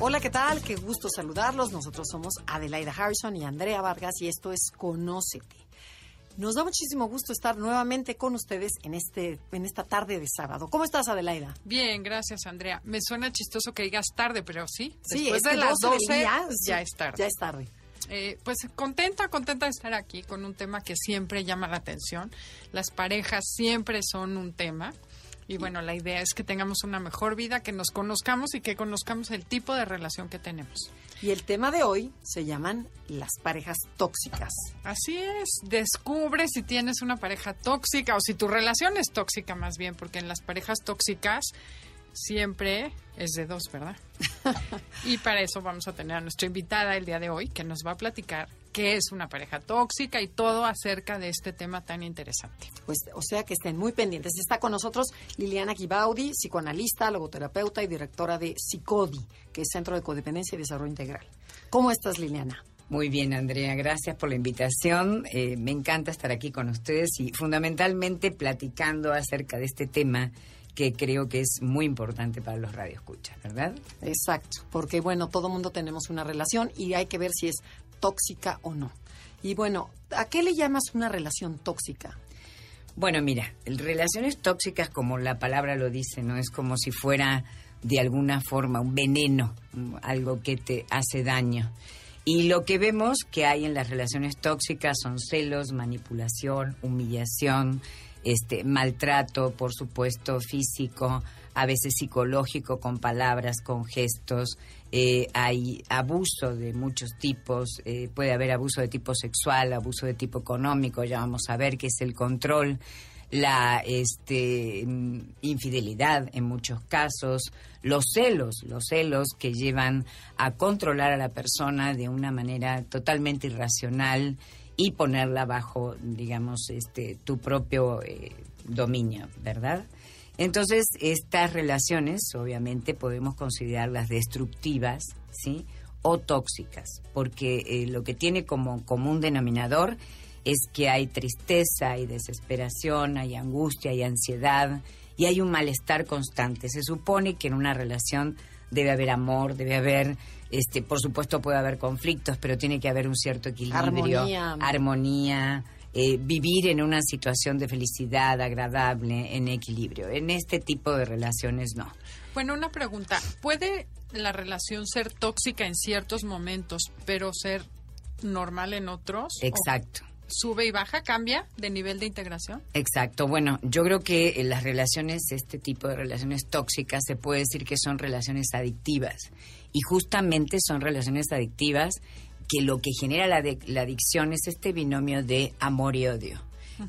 Hola, ¿qué tal? Qué gusto saludarlos. Nosotros somos Adelaida Harrison y Andrea Vargas y esto es Conócete. Nos da muchísimo gusto estar nuevamente con ustedes en este en esta tarde de sábado. ¿Cómo estás, Adelaida? Bien, gracias, Andrea. Me suena chistoso que digas tarde, pero sí. Sí, después es de que las 12 12 del día, ya es tarde. Ya es tarde. Eh, pues contenta, contenta de estar aquí con un tema que siempre llama la atención. Las parejas siempre son un tema. Y bueno, la idea es que tengamos una mejor vida, que nos conozcamos y que conozcamos el tipo de relación que tenemos. Y el tema de hoy se llaman las parejas tóxicas. Así es, descubre si tienes una pareja tóxica o si tu relación es tóxica más bien, porque en las parejas tóxicas siempre es de dos, ¿verdad? y para eso vamos a tener a nuestra invitada el día de hoy, que nos va a platicar qué es una pareja tóxica y todo acerca de este tema tan interesante. Pues, o sea que estén muy pendientes. Está con nosotros Liliana Gibaudi, psicoanalista, logoterapeuta y directora de Psicodi, que es Centro de Codependencia y Desarrollo Integral. ¿Cómo estás, Liliana? Muy bien, Andrea, gracias por la invitación. Eh, me encanta estar aquí con ustedes y fundamentalmente platicando acerca de este tema que creo que es muy importante para los radioescuchas, ¿verdad? Exacto, porque bueno, todo mundo tenemos una relación y hay que ver si es tóxica o no. Y bueno, ¿a qué le llamas una relación tóxica? Bueno, mira, relaciones tóxicas, como la palabra lo dice, ¿no? Es como si fuera de alguna forma un veneno, algo que te hace daño. Y lo que vemos que hay en las relaciones tóxicas son celos, manipulación, humillación, este maltrato, por supuesto, físico, a veces psicológico, con palabras, con gestos. Eh, hay abuso de muchos tipos, eh, puede haber abuso de tipo sexual, abuso de tipo económico, ya vamos a ver qué es el control, la este, infidelidad en muchos casos, los celos, los celos que llevan a controlar a la persona de una manera totalmente irracional y ponerla bajo, digamos, este, tu propio eh, dominio, ¿verdad? Entonces, estas relaciones, obviamente, podemos considerarlas destructivas, ¿sí? O tóxicas, porque eh, lo que tiene como común denominador es que hay tristeza, hay desesperación, hay angustia, hay ansiedad y hay un malestar constante. Se supone que en una relación debe haber amor, debe haber, este, por supuesto puede haber conflictos, pero tiene que haber un cierto equilibrio, Armonía. armonía, eh, vivir en una situación de felicidad agradable, en equilibrio. En este tipo de relaciones no. Bueno, una pregunta. ¿Puede la relación ser tóxica en ciertos momentos, pero ser normal en otros? Exacto. ¿O ¿Sube y baja? ¿Cambia de nivel de integración? Exacto. Bueno, yo creo que eh, las relaciones, este tipo de relaciones tóxicas, se puede decir que son relaciones adictivas. Y justamente son relaciones adictivas que lo que genera la, de- la adicción es este binomio de amor y odio.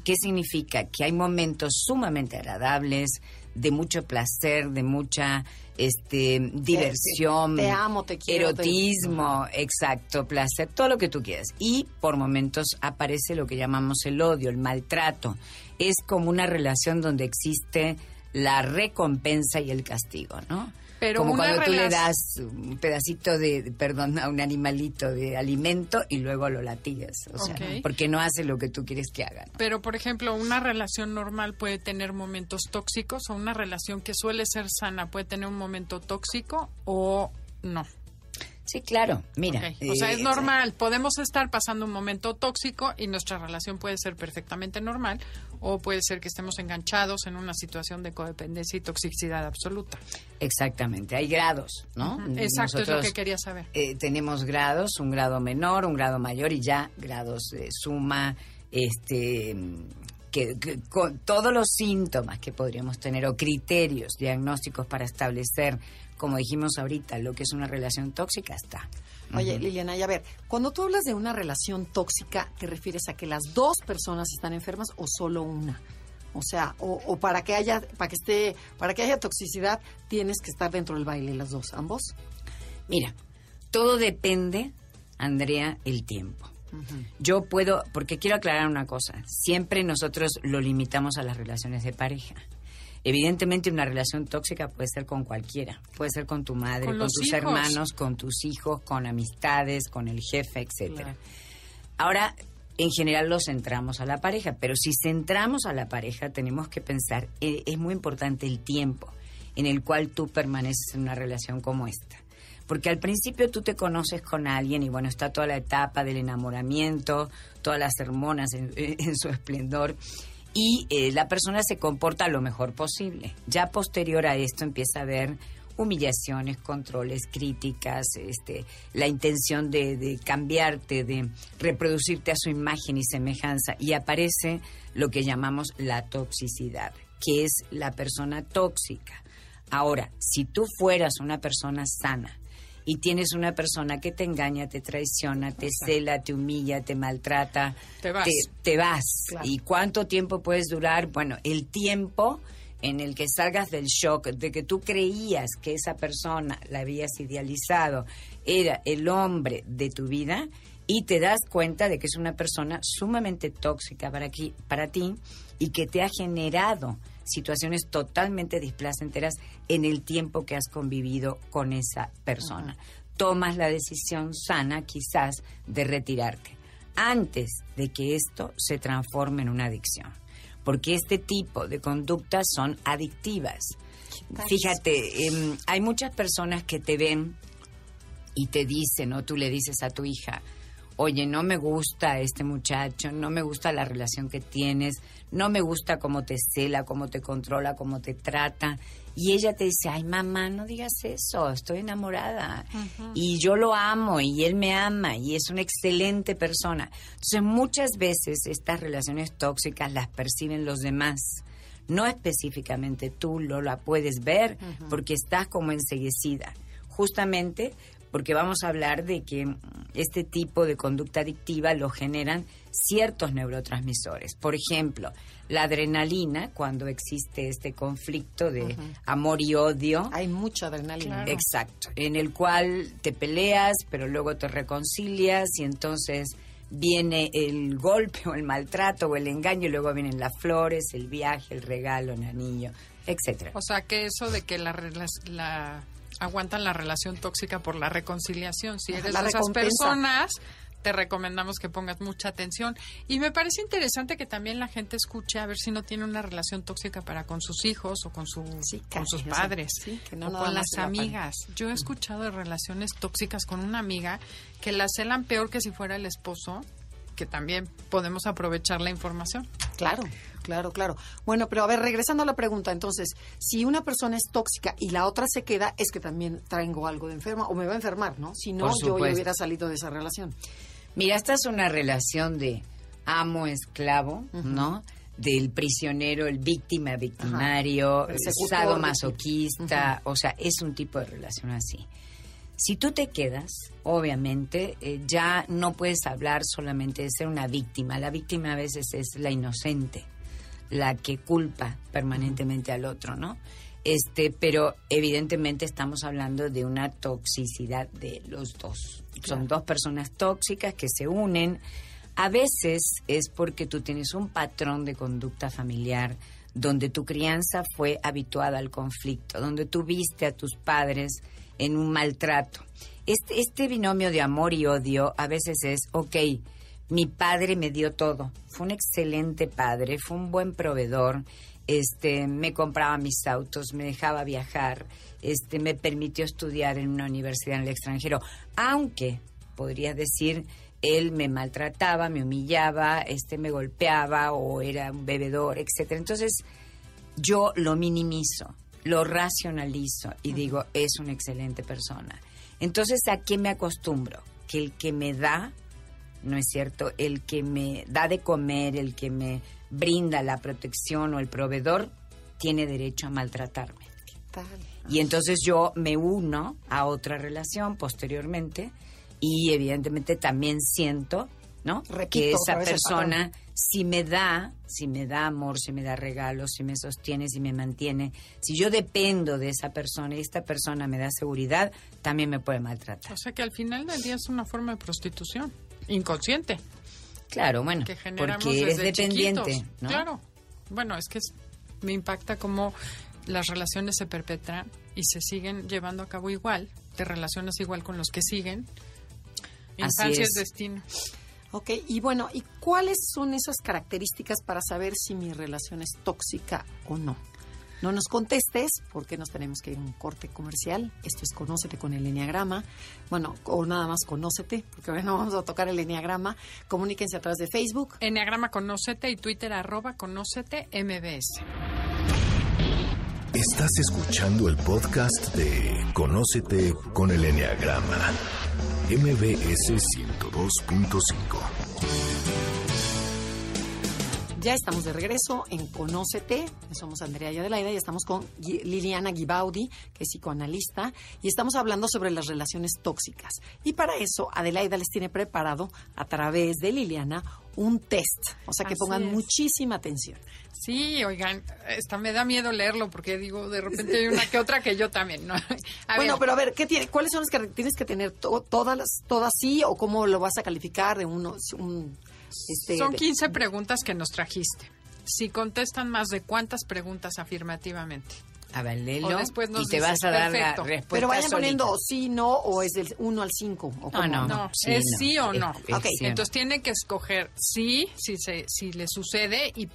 ¿Qué significa? Que hay momentos sumamente agradables, de mucho placer, de mucha este, diversión, te amo, te quiero, te- erotismo, exacto, placer, todo lo que tú quieras. Y por momentos aparece lo que llamamos el odio, el maltrato. Es como una relación donde existe la recompensa y el castigo, ¿no? Pero como cuando tú le das un pedacito de, perdón, a un animalito de alimento y luego lo latigas, o sea, porque no hace lo que tú quieres que haga. ¿no? Pero, por ejemplo, una relación normal puede tener momentos tóxicos o una relación que suele ser sana puede tener un momento tóxico o no. Sí, claro, mira. O sea, eh, es normal. Podemos estar pasando un momento tóxico y nuestra relación puede ser perfectamente normal o puede ser que estemos enganchados en una situación de codependencia y toxicidad absoluta. Exactamente, hay grados, ¿no? Ujú. Exacto, es lo que quería saber. eh, tenemos grados, un grado menor, un grado mayor y ya grados de suma, este que, que con todos los síntomas que podríamos tener o criterios diagnósticos para establecer, como dijimos ahorita, lo que es una relación tóxica está. Oye, Liliana, y a ver, cuando tú hablas de una relación tóxica, ¿te refieres a que las dos personas están enfermas o solo una? O sea, o, para que haya, para que esté, para que haya toxicidad, tienes que estar dentro del baile las dos, ambos. Mira, todo depende, Andrea, el tiempo. Yo puedo, porque quiero aclarar una cosa, siempre nosotros lo limitamos a las relaciones de pareja. Evidentemente una relación tóxica puede ser con cualquiera, puede ser con tu madre, con, tus hermanos, con tus hijos, con amistades, con el jefe, etcétera. Ahora, en general lo centramos a la pareja, pero si centramos a la pareja tenemos que pensar, eh, es muy importante el tiempo en el cual tú permaneces en una relación como esta. Porque al principio tú te conoces con alguien y bueno, está toda la etapa del enamoramiento, todas las hormonas en su esplendor y eh, la persona se comporta lo mejor posible. Ya posterior a esto empieza a haber humillaciones, controles, críticas, este, la intención de, de, cambiarte, de reproducirte a su imagen y semejanza, y aparece lo que llamamos la toxicidad, que es la persona tóxica. Ahora, si tú fueras una persona sana, y tienes una persona que te engaña, te traiciona, te cela, te humilla, te maltrata, te vas. Te, vas. ¿Y cuánto tiempo puedes durar? Bueno, el tiempo en el que salgas del shock de que tú creías que esa persona, la habías idealizado, era el hombre de tu vida y te das cuenta de que es una persona sumamente tóxica para, aquí, para ti y que te ha generado situaciones totalmente displacenteras en el tiempo que has convivido con esa persona. Tomas la decisión sana quizás de retirarte antes de que esto se transforme en una adicción. Porque este tipo de conductas son adictivas. Fíjate, em, hay muchas personas que te ven y te dicen, o tú le dices a tu hija, oye, no me gusta este muchacho, no me gusta la relación que tienes, no me gusta cómo te cela, cómo te controla, cómo te trata. Y ella te dice, ay mamá, no digas eso, estoy enamorada. Y yo lo amo y él me ama y es una excelente persona. Entonces muchas veces estas relaciones tóxicas las perciben los demás. No específicamente tú lo la puedes ver porque estás como enseguecida. Justamente porque vamos a hablar de que este tipo de conducta adictiva lo generan ciertos neurotransmisores. Por ejemplo, la adrenalina, cuando existe este conflicto de amor y odio. Hay mucha adrenalina. Exacto, en el cual te peleas, pero luego te reconcilias y entonces viene el golpe o el maltrato o el engaño y luego vienen las flores, el viaje, el regalo, el anillo, etcétera. O sea, que eso de que la, la aguantan la relación tóxica por la reconciliación. Si eres de esas personas, te recomendamos que pongas mucha atención. Y me parece interesante que también la gente escuche a ver si no tiene una relación tóxica para con sus hijos o con, su, con sus padres o con las amigas. Yo he escuchado de relaciones tóxicas con una amiga que la celan peor que si fuera el esposo que también podemos aprovechar la información. Claro, claro, claro. Bueno, pero a ver, regresando a la pregunta, entonces, si una persona es tóxica y la otra se queda, es que también traigo algo de enferma o me va a enfermar, ¿no? Si no, yo ya hubiera salido de esa relación. Mira, esta es una relación de amo-esclavo, ¿no? Del prisionero, el víctima, victimario, el masoquista, o sea, es un tipo de relación así. Si tú te quedas, obviamente, eh, ya no puedes hablar solamente de ser una víctima. La víctima a veces es la inocente, la que culpa permanentemente al otro, ¿no? Este, pero evidentemente estamos hablando de una toxicidad de los dos. Son dos personas tóxicas que se unen. A veces es porque tú tienes un patrón de conducta familiar donde tu crianza fue habituada al conflicto, donde tú viste a tus padres en un maltrato. Este, este binomio de amor y odio a veces es, ok, mi padre me dio todo, fue un excelente padre, fue un buen proveedor, este, me compraba mis autos, me dejaba viajar, este, me permitió estudiar en una universidad en el extranjero, aunque podría decir él me maltrataba, me humillaba, este me golpeaba o era un bebedor, etcétera. Entonces, yo lo minimizo lo racionalizo y digo, es una excelente persona. Entonces, ¿a qué me acostumbro? Que el que me da, ¿no es cierto? El que me da de comer, el que me brinda la protección o el proveedor, tiene derecho a maltratarme. ¿Qué tal? Y entonces yo me uno a otra relación posteriormente y evidentemente también siento ¿no? Repito que esa persona, si me da, si me da amor, si me da regalos, si me sostiene, si me mantiene, si yo dependo de esa persona y esta persona me da seguridad, también me puede maltratar. O sea que al final del día es una forma de prostitución inconsciente Claro, bueno, que generamos porque eres desde dependiente, chiquitos. ¿no? Claro. Bueno, es que es- me impacta cómo las relaciones se perpetran y se siguen llevando a cabo igual. Te relacionas igual con los que siguen. Así Infancia es es. destino. Ok, y bueno, ¿y cuáles son esas características para saber si mi relación es tóxica o no? No nos contestes porque nos tenemos que ir a un corte comercial. Esto es Conócete con el Enneagrama. Bueno, o nada más Conócete, porque ahora no vamos a tocar el Enneagrama. Comuníquense a través de Facebook. Enneagrama Conócete y Twitter arroba Conócete MBS. Estás escuchando el podcast de Conócete con el Enneagrama. MBS 102.5. Ya estamos de regreso en Conócete. Somos Andrea y Adelaida y estamos con Liliana Gibaudi, que es psicoanalista, y estamos hablando sobre las relaciones tóxicas. Y para eso, Adelaida les tiene preparado, a través de Liliana, un test. O sea, que Así pongan es. muchísima atención. Sí, oigan, esta me da miedo leerlo porque digo, de repente hay una que otra que yo también, ¿no? A bueno, ver, pero a ver, ¿qué tiene, ¿cuáles son las que tienes que tener? To- ¿Todas, las, todas sí? ¿O cómo lo vas a calificar de uno? Un, este, son de- 15 preguntas que nos trajiste. Si contestan más de cuántas preguntas afirmativamente. A después nos y te vas a dar perfecto. la respuesta Pero vayan solita. poniendo sí, no, o es del 1 al 5. No, no, No, sí, es no. sí o no. Es- es Ok, sí o no. Entonces tienen que escoger sí, si, se, si le sucede y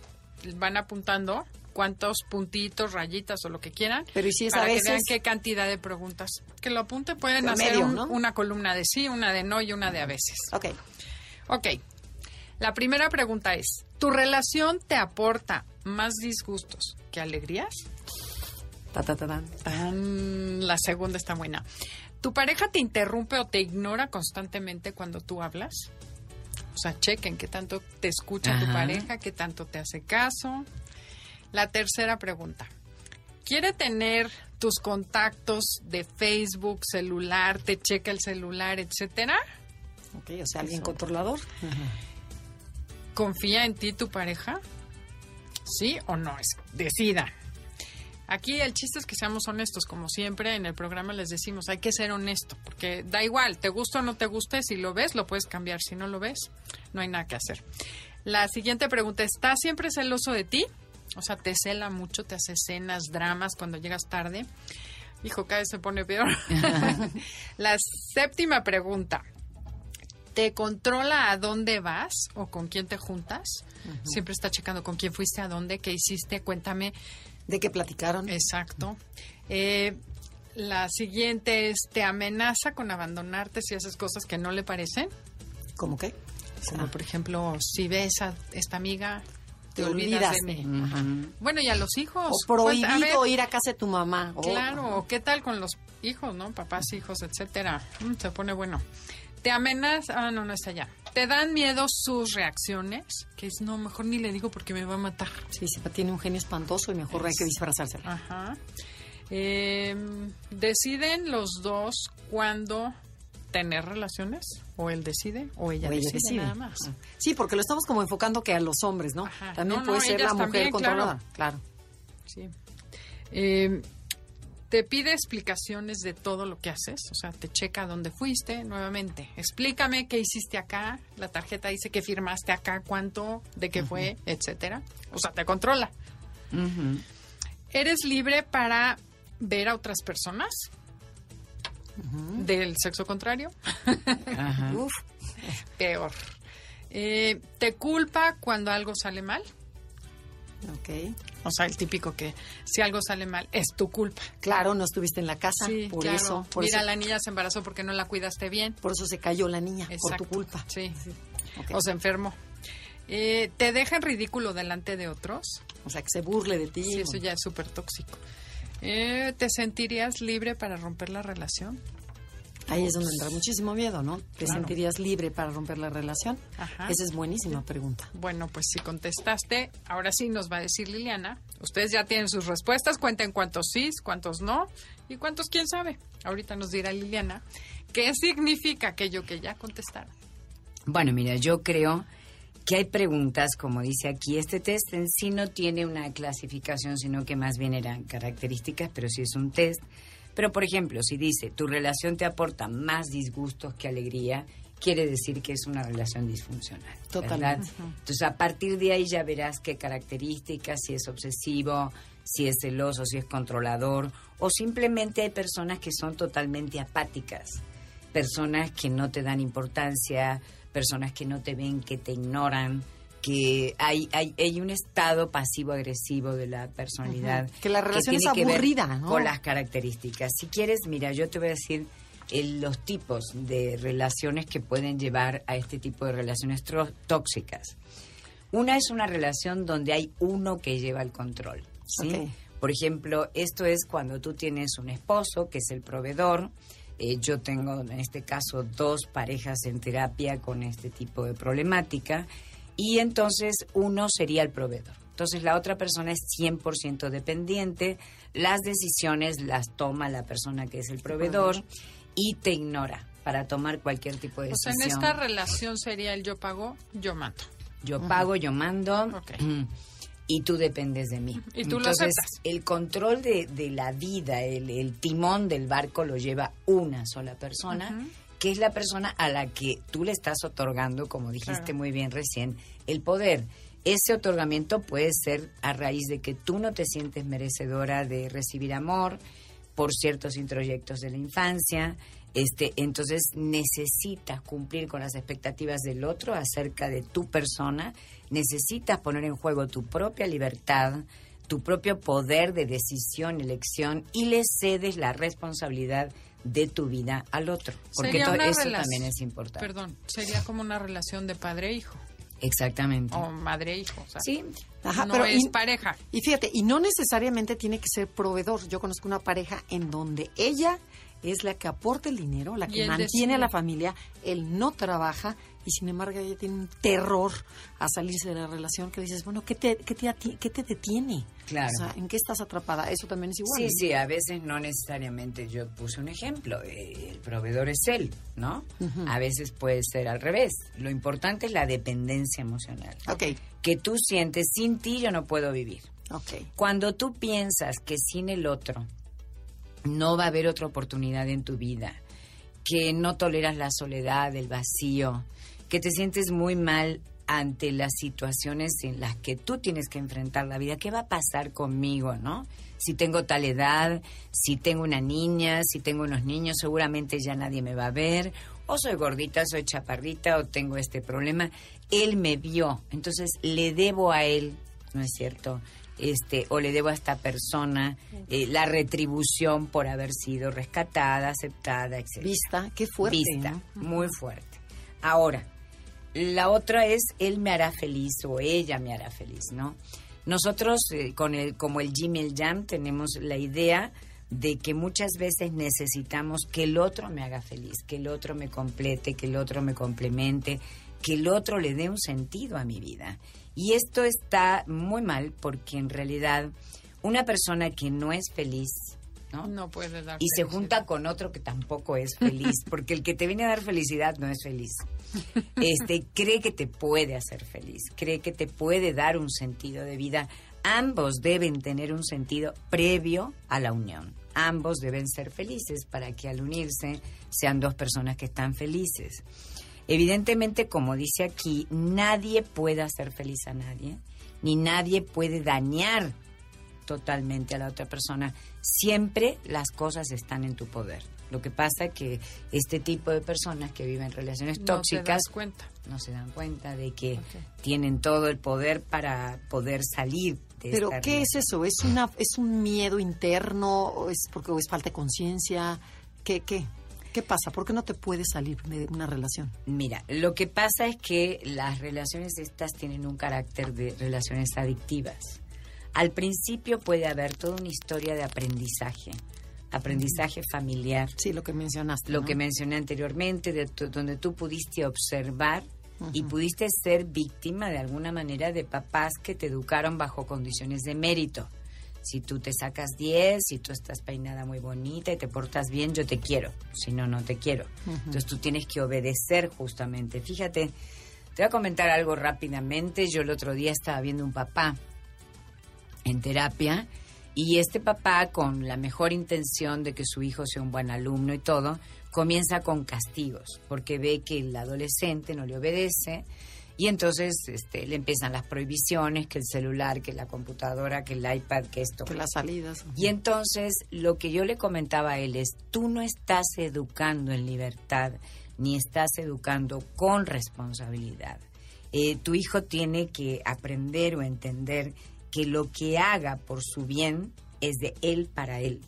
van apuntando cuántos puntitos, rayitas o lo que quieran. Pero ¿y si es a para que veces? vean qué cantidad de preguntas. Que lo apunten, pueden hacer un- ¿no? una columna de sí, una de no y una de a veces. Ok. Ok. La primera pregunta es, ¿tu relación te aporta más disgustos que alegrías? Ta, ta, ta, tan. Tan, la segunda está buena. ¿Tu pareja te interrumpe o te ignora constantemente cuando tú hablas? O sea, chequen qué tanto te escucha tu pareja, qué tanto te hace caso. La tercera pregunta. ¿Quiere tener tus contactos de Facebook, celular, te checa el celular, etcétera? Ok, o sea, alguien controlador. ¿Confía en ti tu pareja? ¿Sí o no? Es, decida. Aquí el chiste es que seamos honestos, como siempre en el programa les decimos, hay que ser honesto, porque da igual, te gusta o no te guste, si lo ves lo puedes cambiar, si no lo ves, no hay nada que hacer. La siguiente pregunta, ¿estás siempre celoso de ti? O sea, te cela mucho, te hace escenas, dramas cuando llegas tarde. Hijo, cada vez se pone peor. La séptima pregunta, ¿Te controla a dónde vas o con quién te juntas? Siempre está checando con quién fuiste, a dónde, qué hiciste, cuéntame. ¿De qué platicaron? Exacto. Eh, la siguiente es, ¿te amenaza con abandonarte si haces cosas que no le parecen? ¿Cómo qué? Como Ah. por ejemplo, si ves a esta amiga, te, Te olvidas, olvidas de mí. Bueno, y a los hijos. O a prohibido ver, ir a casa de tu mamá. Oh, Claro, o qué tal con los hijos, ¿no? Papás, hijos, etcétera. Mm, se pone bueno. Te amenaza, ah, no, no está allá. Te dan miedo sus reacciones, que es, no, mejor ni le digo porque me va a matar. Sí, sí, tiene un genio espantoso y mejor hay que disfrazarse. Ajá. Eh, deciden los dos cuándo tener relaciones, o él decide, o ella, O ella decide, decide. nada más. Ah. Sí, porque lo estamos como enfocando que a los hombres, ¿no? Ajá. También No, no, puede ser la mujer también, controlada. Claro. Sí. Eh, te pide explicaciones de todo lo que haces, o sea, te checa dónde fuiste nuevamente. Explícame qué hiciste acá. La tarjeta dice que firmaste acá, cuánto, de qué fue, etcétera. O sea, te controla. ¿Eres libre para ver a otras personas del sexo contrario? Uf, Peor. Eh, ¿Te culpa cuando algo sale mal? ok. O sea, el típico que si algo sale mal es tu culpa. Claro, no estuviste en la casa. Sí, por claro. eso. Por Mira, eso, la niña se embarazó porque no la cuidaste bien. por eso se cayó la niña, por tu culpa. Sí. Ok. O se enfermó. Eh, ¿Te deja en ridículo delante de otros? O sea, que se burle de ti. Sí, eso ya es súper tóxico. Eh, ¿Te sentirías libre para romper la relación? Ahí es donde entra muchísimo miedo, ¿no? ¿Te Claro. sentirías libre para romper la relación? Ajá. Esa es buenísima pregunta. Bueno, pues si contestaste, ahora sí nos va a decir Liliana. Ustedes ya tienen sus respuestas, cuenten cuántos sí, cuántos no y cuántos quién sabe. Ahorita nos dirá Liliana qué significa aquello que ya contestaron. Bueno, mira, yo creo que hay preguntas, como dice aquí, este test en sí no tiene una clasificación, sino que más bien eran características, pero sí es un test. Pero, por ejemplo, si dice, tu relación te aporta más disgustos que alegría, quiere decir que es una relación disfuncional. Totalmente. Entonces, a partir de ahí ya verás qué características, si es obsesivo, si es celoso, si es controlador, o simplemente hay personas que son totalmente apáticas, personas que no te dan importancia, personas que no te ven, que te ignoran, que hay, hay, hay un estado pasivo-agresivo de la personalidad. Que la relación es que ver aburrida, ¿no? Con las características. Si quieres, mira, yo te voy a decir el- los tipos de relaciones que pueden llevar a este tipo de relaciones tóxicas. Una es una relación donde hay uno que lleva el control. ¿sí? Por ejemplo, esto es cuando tú tienes un esposo que es el proveedor. Eh, yo tengo en este caso dos parejas en terapia con este tipo de problemática y entonces uno sería el proveedor. Entonces la otra persona es 100% dependiente, las decisiones las toma la persona que es el proveedor y te ignora para tomar cualquier tipo de O sea, decisión. en esta relación sería el yo pago, yo mato. Yo pago, yo mando y tú dependes de mí. Y tú lo Entonces, aceptas. el control de, de la vida, el, el timón del barco lo lleva una sola persona, que es la persona a la que tú le estás otorgando, como dijiste Claro. muy bien recién, el poder. Ese otorgamiento puede ser a raíz de que tú no te sientes merecedora de recibir amor por ciertos introyectos de la infancia, este, entonces necesitas cumplir con las expectativas del otro acerca de tu persona, necesitas poner en juego tu propia libertad, tu propio poder de decisión, elección y le cedes la responsabilidad de tu vida al otro, porque Sería to- una eso también es importante. Perdón, sería como una relación de padre-hijo Exactamente. o madre-hijo. O sea, Sí, Ajá, no pero es y- pareja. Y fíjate, y no necesariamente tiene que ser proveedor. Yo conozco una pareja en donde ella es la que aporta el dinero, la que mantiene a la familia, él no trabaja y sin embargo ella tiene un terror a salirse de la relación que dices, bueno, ¿qué te, qué te, qué te detiene? Claro. O sea, ¿en qué estás atrapada? Eso también es igual. Sí, ¿no? sí, a veces no necesariamente. Yo puse un ejemplo. eh, El proveedor es él, ¿no? A veces puede ser al revés. Lo importante es la dependencia emocional. Ok, Que tú sientes, sin ti yo no puedo vivir. ok. Cuando tú piensas que sin el otro no va a haber otra oportunidad en tu vida, que no toleras la soledad, el vacío, que te sientes muy mal ante las situaciones en las que tú tienes que enfrentar la vida, ¿qué va a pasar conmigo, no? Si tengo tal edad, si tengo una niña, si tengo unos niños, seguramente ya nadie me va a ver, o soy gordita, soy chaparrita, o tengo este problema. Él me vio, entonces le debo a él, ¿no es cierto? Este, o le debo a esta persona eh, la retribución por haber sido rescatada, aceptada, etc. Vista, qué fuerte. Vista, ¿no? muy fuerte. Ahora, la otra es él me hará feliz o ella me hará feliz, ¿no? Nosotros, eh, con el, como el Jim el Jam, tenemos la idea de que muchas veces necesitamos que el otro me haga feliz, que el otro me complete, que el otro me complemente, que el otro le dé un sentido a mi vida. Y esto está muy mal porque en realidad una persona que no es feliz, ¿no? No puede dar. y se junta con otro que tampoco es feliz, porque el que te viene a dar felicidad no es feliz. Este cree que te puede hacer feliz, cree que te puede dar un sentido de vida. Ambos deben tener un sentido previo a la unión. Ambos deben ser felices para que al unirse sean dos personas que están felices. Evidentemente, como dice aquí, nadie puede hacer feliz a nadie, ni nadie puede dañar totalmente a la otra persona. Siempre las cosas están en tu poder. Lo que pasa es que este tipo de personas que viven relaciones No tóxicas cuenta. no se dan cuenta de que tienen todo el poder para poder salir de Pero esta ¿qué es eso? ¿Es una es un miedo interno o es porque o es falta de conciencia? ¿Qué qué? ¿Qué pasa? ¿Por qué no te puedes salir de una relación? Mira, lo que pasa es que las relaciones estas tienen un carácter de relaciones adictivas. Al principio puede haber toda una historia de aprendizaje, aprendizaje familiar, Sí, lo que mencionaste. lo ¿no? que mencioné anteriormente, de tu- donde tú pudiste observar y pudiste ser víctima de alguna manera de papás que te educaron bajo condiciones de mérito. Si tú te sacas 10, si tú estás peinada muy bonita y te portas bien, yo te quiero. Si no, no te quiero. Entonces tú tienes que obedecer justamente. Fíjate, te voy a comentar algo rápidamente. Yo el otro día estaba viendo un papá en terapia y este papá, con la mejor intención de que su hijo sea un buen alumno y todo, comienza con castigos, porque ve que el adolescente no le obedece y entonces este, le empiezan las prohibiciones, que el celular, que la computadora, que el iPad, que esto. Que las salidas. Y entonces lo que yo le comentaba a él es, tú no estás educando en libertad, ni estás educando con responsabilidad. Eh, tu hijo tiene que aprender o entender que lo que haga por su bien es de él para él,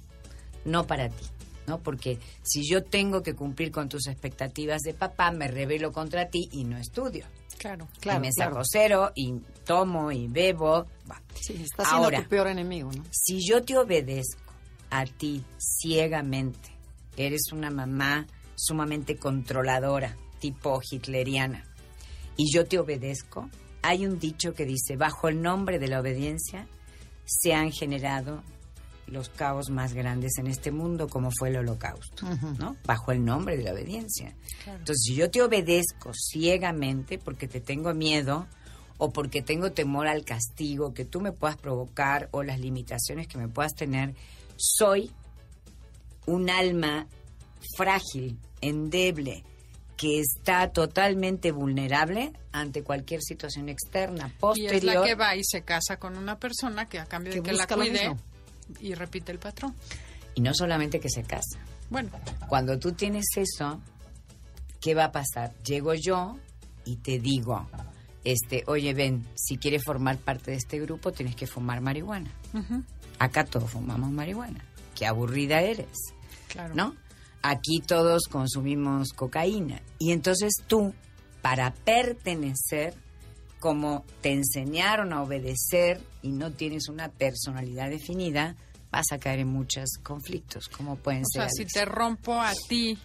no para ti. ¿no? Porque si yo tengo que cumplir con tus expectativas de papá, me rebelo contra ti y no estudio. Claro, claro. Y me saco cero y tomo y bebo. Sí, estás siendo tu peor enemigo, ¿no? Si yo te obedezco a ti ciegamente, eres una mamá sumamente controladora, tipo hitleriana, y yo te obedezco, hay un dicho que dice, bajo el nombre de la obediencia se han generado los caos más grandes en este mundo, como fue el holocausto, ¿no? Bajo el nombre de la obediencia. Entonces, si yo te obedezco ciegamente porque te tengo miedo o porque tengo temor al castigo que tú me puedas provocar o las limitaciones que me puedas tener, soy un alma frágil, endeble, que está totalmente vulnerable ante cualquier situación externa, posterior. Y es la que va y se casa con una persona que a cambio de que la cuide y repite el patrón. Y no solamente que se casa. Bueno. Cuando tú tienes eso, ¿qué va a pasar? Llego yo y te digo, este, oye, ven, si quieres formar parte de este grupo, tienes que fumar marihuana. Acá todos fumamos marihuana. Qué aburrida eres. Claro. ¿No? Aquí todos consumimos cocaína. Y entonces tú, para pertenecer, como te enseñaron a obedecer y no tienes una personalidad definida, vas a caer en muchos conflictos, como pueden ser. O sea, si te rompo a ti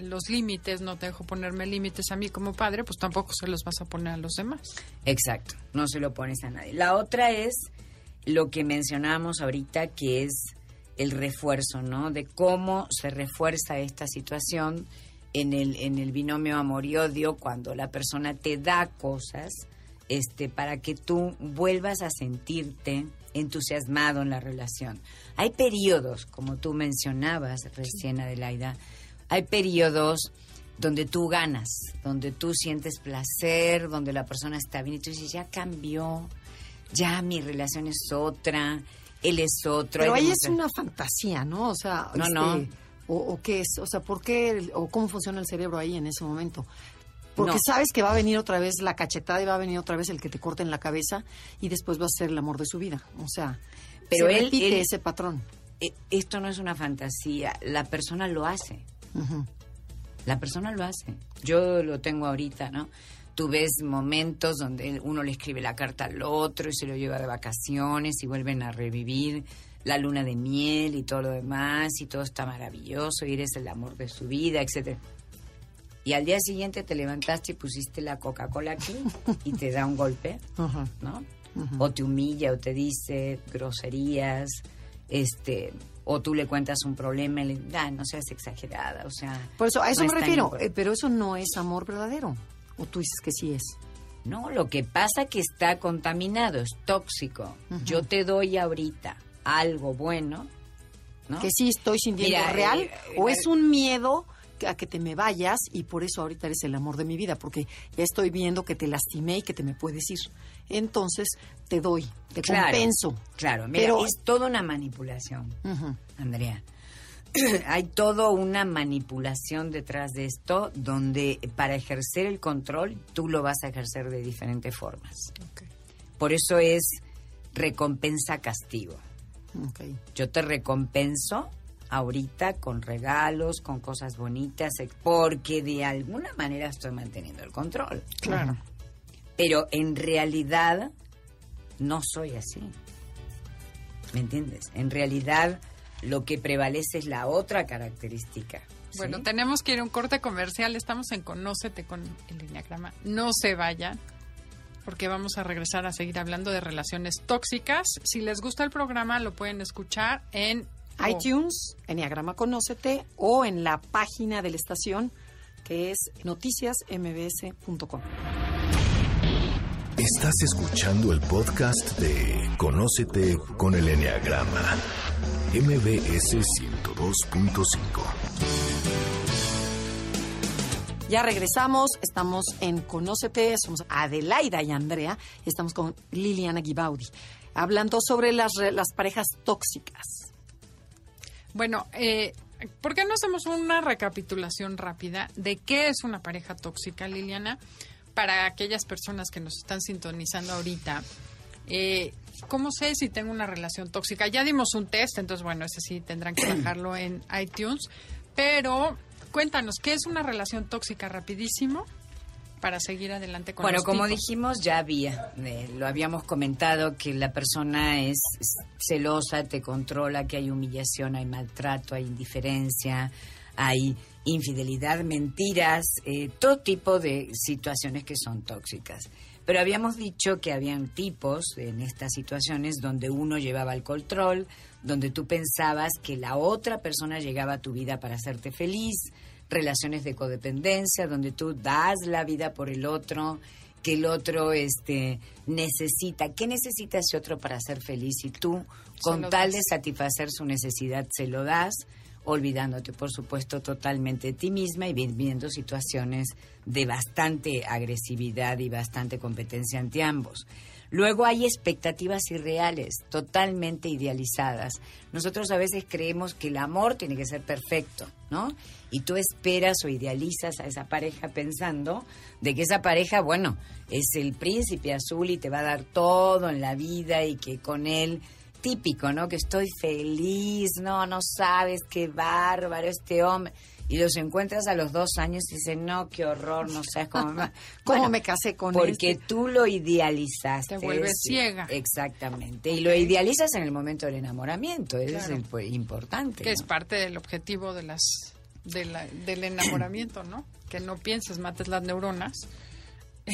los límites, no te dejo ponerme límites a mí como padre, pues tampoco se los vas a poner a los demás. Exacto, no se lo pones a nadie. La otra es lo que mencionamos ahorita, que es el refuerzo, ¿no? De cómo se refuerza esta situación en el, en el binomio amor y odio cuando la persona te da cosas este, para que tú vuelvas a sentirte entusiasmado en la relación. Hay periodos, como tú mencionabas recién, Adelaida, hay periodos donde tú ganas, donde tú sientes placer, donde la persona está bien y tú dices, ya cambió, ya mi relación es otra, él es otro. Pero ahí es una fantasía, ¿no? O sea, no, no. Este, o, qué es, o sea, ¿por qué o cómo funciona el cerebro ahí en ese momento? Porque sabes que va a venir otra vez la cachetada y va a venir otra vez el que te corte en la cabeza y después va a ser el amor de su vida. O sea, pero se él, repite ese patrón. E, esto no es una fantasía, la persona lo hace. La persona lo hace. Yo lo tengo ahorita, ¿no? Tú ves momentos donde uno le escribe la carta al otro y se lo lleva de vacaciones y vuelven a revivir la luna de miel y todo lo demás y todo está maravilloso y eres el amor de su vida, etcétera. Y al día siguiente te levantaste y pusiste la Coca-Cola aquí y te da un golpe, ¿no? O te humilla o te dice groserías, este, o tú le cuentas un problema y le ah, no seas exagerada, o sea... Por eso, a eso me refiero, eh, pero eso no es amor verdadero, o tú dices que sí es. No, lo que pasa que está contaminado, es tóxico. Yo te doy ahorita algo bueno, ¿no? Que sí estoy sintiendo real, eh, o es un miedo a que te me vayas y por eso ahorita eres el amor de mi vida, porque ya estoy viendo que te lastimé y que te me puedes ir. Entonces te doy, te compenso. Claro, pero es toda una manipulación, Andrea. Hay toda una manipulación detrás de esto donde para ejercer el control tú lo vas a ejercer de diferentes formas. Por eso es recompensa-castigo. Yo te recompenso ahorita con regalos, con cosas bonitas, porque de alguna manera estoy manteniendo el control. Claro. Pero en realidad no soy así. ¿Me entiendes? En realidad lo que prevalece es la otra característica. Bueno, tenemos que ir a un corte comercial. Estamos en Conócete con el Enneagrama. No se vayan. porque vamos a regresar a seguir hablando de relaciones tóxicas. Si les gusta el programa, lo pueden escuchar en iTunes, Enneagrama Conócete o en la página de la estación que es noticiasmbs.com. Estás escuchando el podcast de Conócete con el Enneagrama, MBS 102.5. Ya regresamos, estamos en Conócete, somos Adelaida y Andrea, estamos con Liliana Gibaudi, hablando sobre las, las parejas tóxicas. Bueno, eh, ¿por qué no hacemos una recapitulación rápida de qué es una pareja tóxica, Liliana? Para aquellas personas que nos están sintonizando ahorita, eh, ¿cómo sé si tengo una relación tóxica? Ya dimos un test, entonces bueno, ese sí tendrán que bajarlo en iTunes, pero cuéntanos, ¿qué es una relación tóxica rapidísimo? para seguir adelante con Bueno, como tipos? dijimos, ya había, eh, lo habíamos comentado, que la persona es celosa, te controla, que hay humillación, hay maltrato, hay indiferencia, hay infidelidad, mentiras, eh, todo tipo de situaciones que son tóxicas. Pero habíamos dicho que habían tipos en estas situaciones donde uno llevaba el control, donde tú pensabas que la otra persona llegaba a tu vida para hacerte feliz, relaciones de codependencia, donde tú das la vida por el otro, que el otro este necesita. ¿Qué necesita ese otro para ser feliz? Y tú, con tal das. de satisfacer su necesidad, se lo das, olvidándote, por supuesto, totalmente de ti misma y viviendo situaciones de bastante agresividad y bastante competencia ante ambos. Luego hay expectativas irreales, totalmente idealizadas. Nosotros a veces creemos que el amor tiene que ser perfecto, ¿no? Y tú esperas o idealizas a esa pareja pensando de que esa pareja, bueno, es el príncipe azul y te va a dar todo en la vida y que con él típico, ¿no? Que estoy feliz, no, no sabes qué bárbaro este hombre. Y los encuentras a los dos años y dices, no, qué horror, no sabes cómo me... ¿Cómo Bueno, me casé con Porque este? tú lo idealizaste. Te vuelves sí, ciega. Exactamente. Y lo idealizas en el momento del enamoramiento, eso Claro. es el- pues, importante. que es parte del objetivo de las de la- del enamoramiento, ¿no? Que no pienses, mates las neuronas.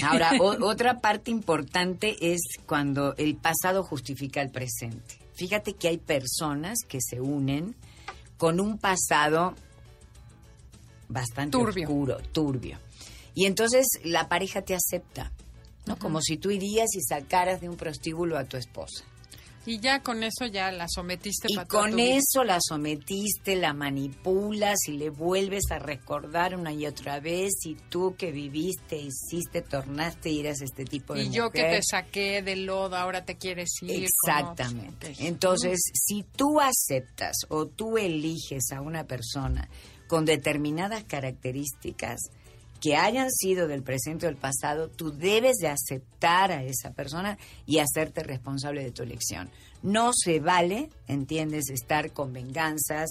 Ahora, o- otra parte importante es cuando el pasado justifica el presente. Fíjate que hay personas que se unen con un pasado bastante Turbio. oscuro, turbio. Y entonces la pareja te acepta, ¿no? Como si tú irías y sacaras de un prostíbulo a tu esposa. Y ya con eso ya la sometiste Y con eso la sometiste, la manipulas y le vuelves a recordar una y otra vez y tú que viviste, hiciste, tornaste y eras este tipo de Y yo que te saqué del lodo, ahora te quieres ir. Exactamente. Ok. Entonces, si tú aceptas o tú eliges a una persona con determinadas características que hayan sido del presente o del pasado, tú debes de aceptar a esa persona y hacerte responsable de tu elección. No se vale, entiendes, estar con venganzas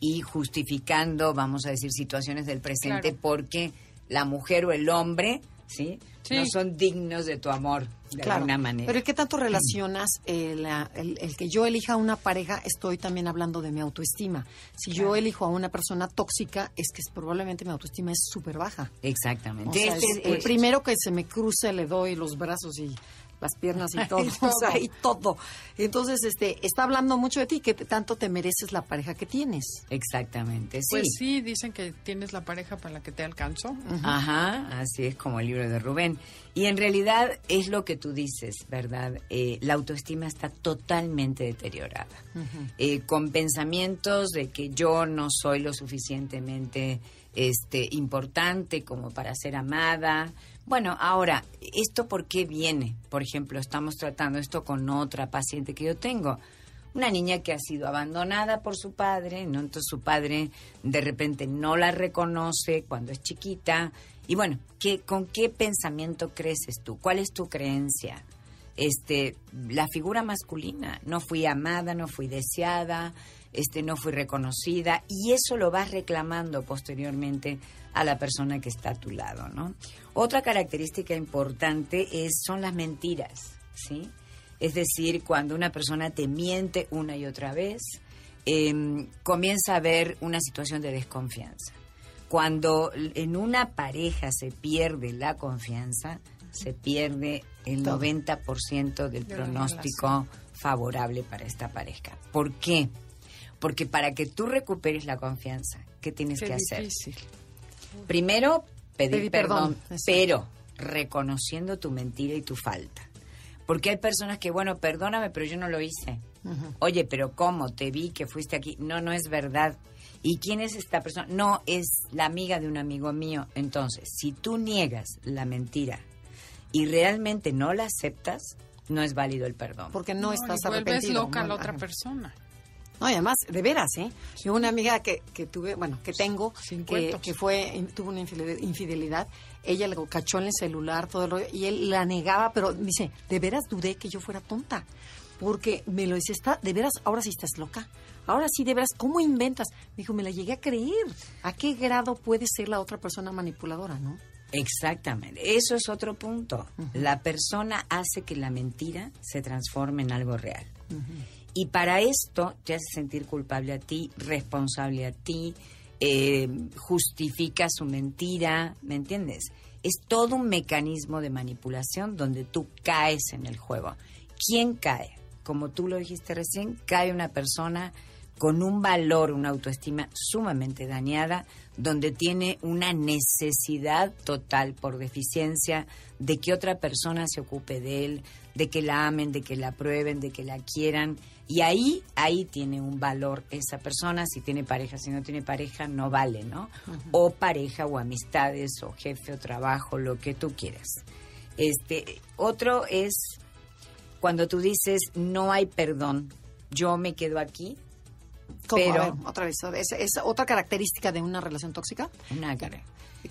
y justificando, vamos a decir, situaciones del presente Claro. porque la mujer o el hombre, ¿sí? Sí. No son dignos de tu amor, de Claro. alguna manera. Pero ¿y ¿qué tanto relacionas el, ah, el- el que yo elija una pareja? Estoy también hablando de mi autoestima. Si yo elijo a una persona tóxica, es que es- probablemente mi autoestima es súper baja. Exactamente. O sea, Este es- el es- primero que se me cruce le doy los brazos y las piernas y todo, Y o sea, todo. y todo. Entonces, este, está hablando mucho de ti, que tanto te mereces la pareja que tienes. Exactamente, sí. Pues sí, dicen que tienes la pareja para la que te alcanzó. Ajá, así es como el libro de Rubén. Y en realidad es lo que tú dices, ¿verdad? Eh, la autoestima está totalmente deteriorada. Eh, con pensamientos de que yo no soy lo suficientemente este, importante como para ser amada. Bueno, ahora, ¿esto por qué viene? Por ejemplo, estamos tratando esto con otra paciente que yo tengo. Una niña que ha sido abandonada por su padre, ¿no? Entonces su padre de repente no la reconoce cuando es chiquita. Y bueno, ¿qué, ¿con qué pensamiento creces tú? ¿Cuál es tu creencia? Este, la figura masculina. No fui amada, no fui deseada, este, no fui reconocida. Y eso lo vas reclamando posteriormente a la persona que está a tu lado, ¿no? Otra característica importante es, son las mentiras, ¿sí? Es decir, cuando una persona te miente una y otra vez, eh, comienza a haber una situación de desconfianza. Cuando en una pareja se pierde la confianza, se pierde el 90% del pronóstico favorable para esta pareja. ¿Por qué? Porque para que tú recuperes la confianza, ¿qué tienes Qué que hacer? difícil. Primero, pedir Pedir perdón, pero reconociendo tu mentira y tu falta. Porque hay personas que, bueno, perdóname, pero yo no lo hice. Oye, pero ¿cómo? Te vi que fuiste aquí. No, no es verdad. ¿Y quién es esta persona? No, es la amiga de un amigo mío. Entonces, si tú niegas la mentira y realmente no la aceptas, no es válido el perdón. Porque no, y estás vuelves arrepentido. loca a la ¿no? otra persona. No, y además, de veras, ¿eh? Yo una amiga que, que tuve, bueno, que tengo, que, que fue, tuvo una infidel- infidelidad, ella lo cachó en el celular, todo el rollo, y él la negaba, pero dice, de veras dudé que yo fuera tonta, porque me lo dice, está, de veras, ahora sí estás loca, ahora sí, de veras, ¿cómo inventas? Me dijo, me la llegué a creer, ¿a qué grado puede ser la otra persona manipuladora, no? Exactamente. Eso es otro punto. La persona hace que la mentira se transforme en algo real. Y para esto te hace sentir culpable a ti, responsable a ti, eh, justifica su mentira, ¿me entiendes? Es todo un mecanismo de manipulación donde tú caes en el juego. ¿Quién cae? Como tú lo dijiste recién, cae una persona con un valor, una autoestima sumamente dañada, donde tiene una necesidad total por deficiencia de que otra persona se ocupe de él, de que la amen, de que la aprueben, de que la quieran. Y ahí, ahí tiene un valor esa persona, si tiene pareja, si no tiene pareja, no vale, ¿no? O pareja, o amistades, o jefe, o trabajo, lo que tú quieras. Este, otro es cuando tú dices, no hay perdón, yo me quedo aquí, ¿Cómo? Pero- A ver, otra vez, ¿es, es otra característica de una relación tóxica? una cara.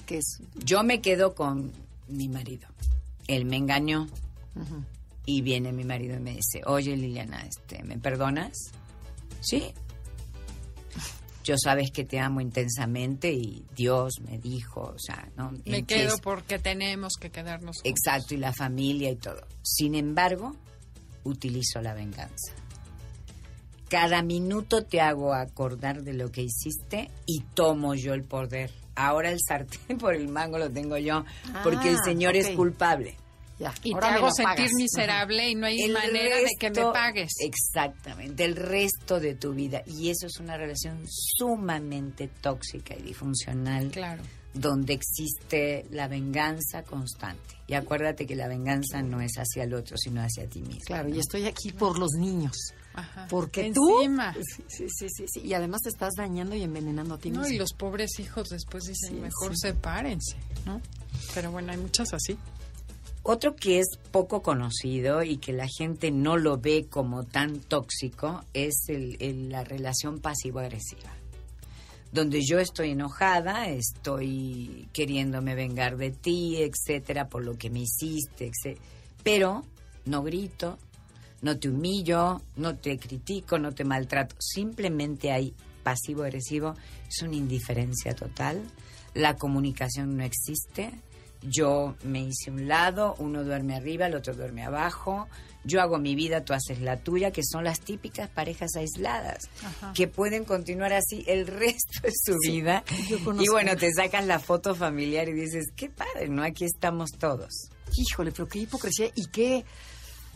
Que es, Yo me quedo con mi marido. Él me engañó y viene mi marido y me dice, oye Liliana, este, ¿me perdonas? Sí. Yo sabes que te amo intensamente y Dios me dijo, o sea, ¿no? Me quedo que- porque tenemos que quedarnos juntos. Exacto, y la familia y todo. Sin embargo, utilizo la venganza. Cada minuto te hago acordar de lo que hiciste y tomo yo el poder. Ahora el sartén por el mango lo tengo yo, porque el Ah, Señor es culpable. Ya, Y ahora te hago sentir pagas. miserable y no hay El manera de que me pagues. Exactamente, el resto de tu vida. Y eso es una relación sumamente tóxica y disfuncional, Claro. donde existe la venganza constante. Y acuérdate que la venganza no es hacia el otro, sino hacia ti mismo. Claro, ¿no? y estoy aquí por los niños. Ajá. Porque tú... Encima. Sí, sí, sí, sí, sí, Y además te estás dañando y envenenando a ti No, mismo. y los pobres hijos después dicen, Sí, mejor sí. sepárense, ¿no? Pero bueno, hay muchas así. Otro que es poco conocido y que la gente no lo ve como tan tóxico es el- la relación pasivo-agresiva. Donde yo estoy enojada, estoy queriéndome vengar de ti, etcétera, por lo que me hiciste, etcétera. Pero no grito, no te humillo, no te critico, no te maltrato. Simplemente hay pasivo-agresivo, es una indiferencia total. La comunicación no existe. Yo me hice un lado, uno duerme arriba, el otro duerme abajo. Yo hago mi vida, tú haces la tuya, que son las típicas parejas aisladas, Ajá. que pueden continuar así el resto de su vida. Y bueno, te sacas la foto familiar y dices, qué padre, ¿no? Aquí estamos todos. Híjole, pero qué hipocresía y qué,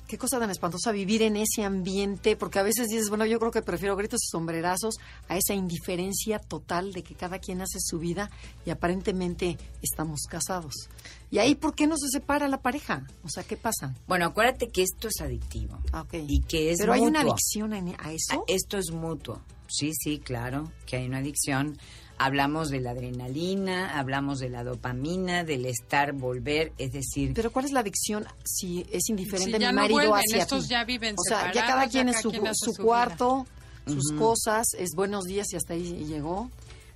qué cosa tan espantosa vivir en ese ambiente, porque a veces dices, bueno, yo creo que prefiero gritos y sombrerazos a esa indiferencia total de que cada quien hace su vida y aparentemente estamos casados. Y ahí, ¿por qué no se separa la pareja? O sea, ¿qué pasa? Bueno, acuérdate que esto es adictivo. Ah, ok. Y que es Pero hay una mutuo. adicción en- a Ah, eso. Esto es mutuo. Sí, sí, claro, que hay una adicción. Hablamos de la adrenalina, hablamos de la dopamina, del estar, volver, es decir, Pero ¿cuál es la adicción si es indiferente Si mi no marido vuelven, hacia estos ti? ya viven O sea, ya cada ya quien en su, quien su su cuarto, sus cosas, es buenos días y hasta ahí llegó.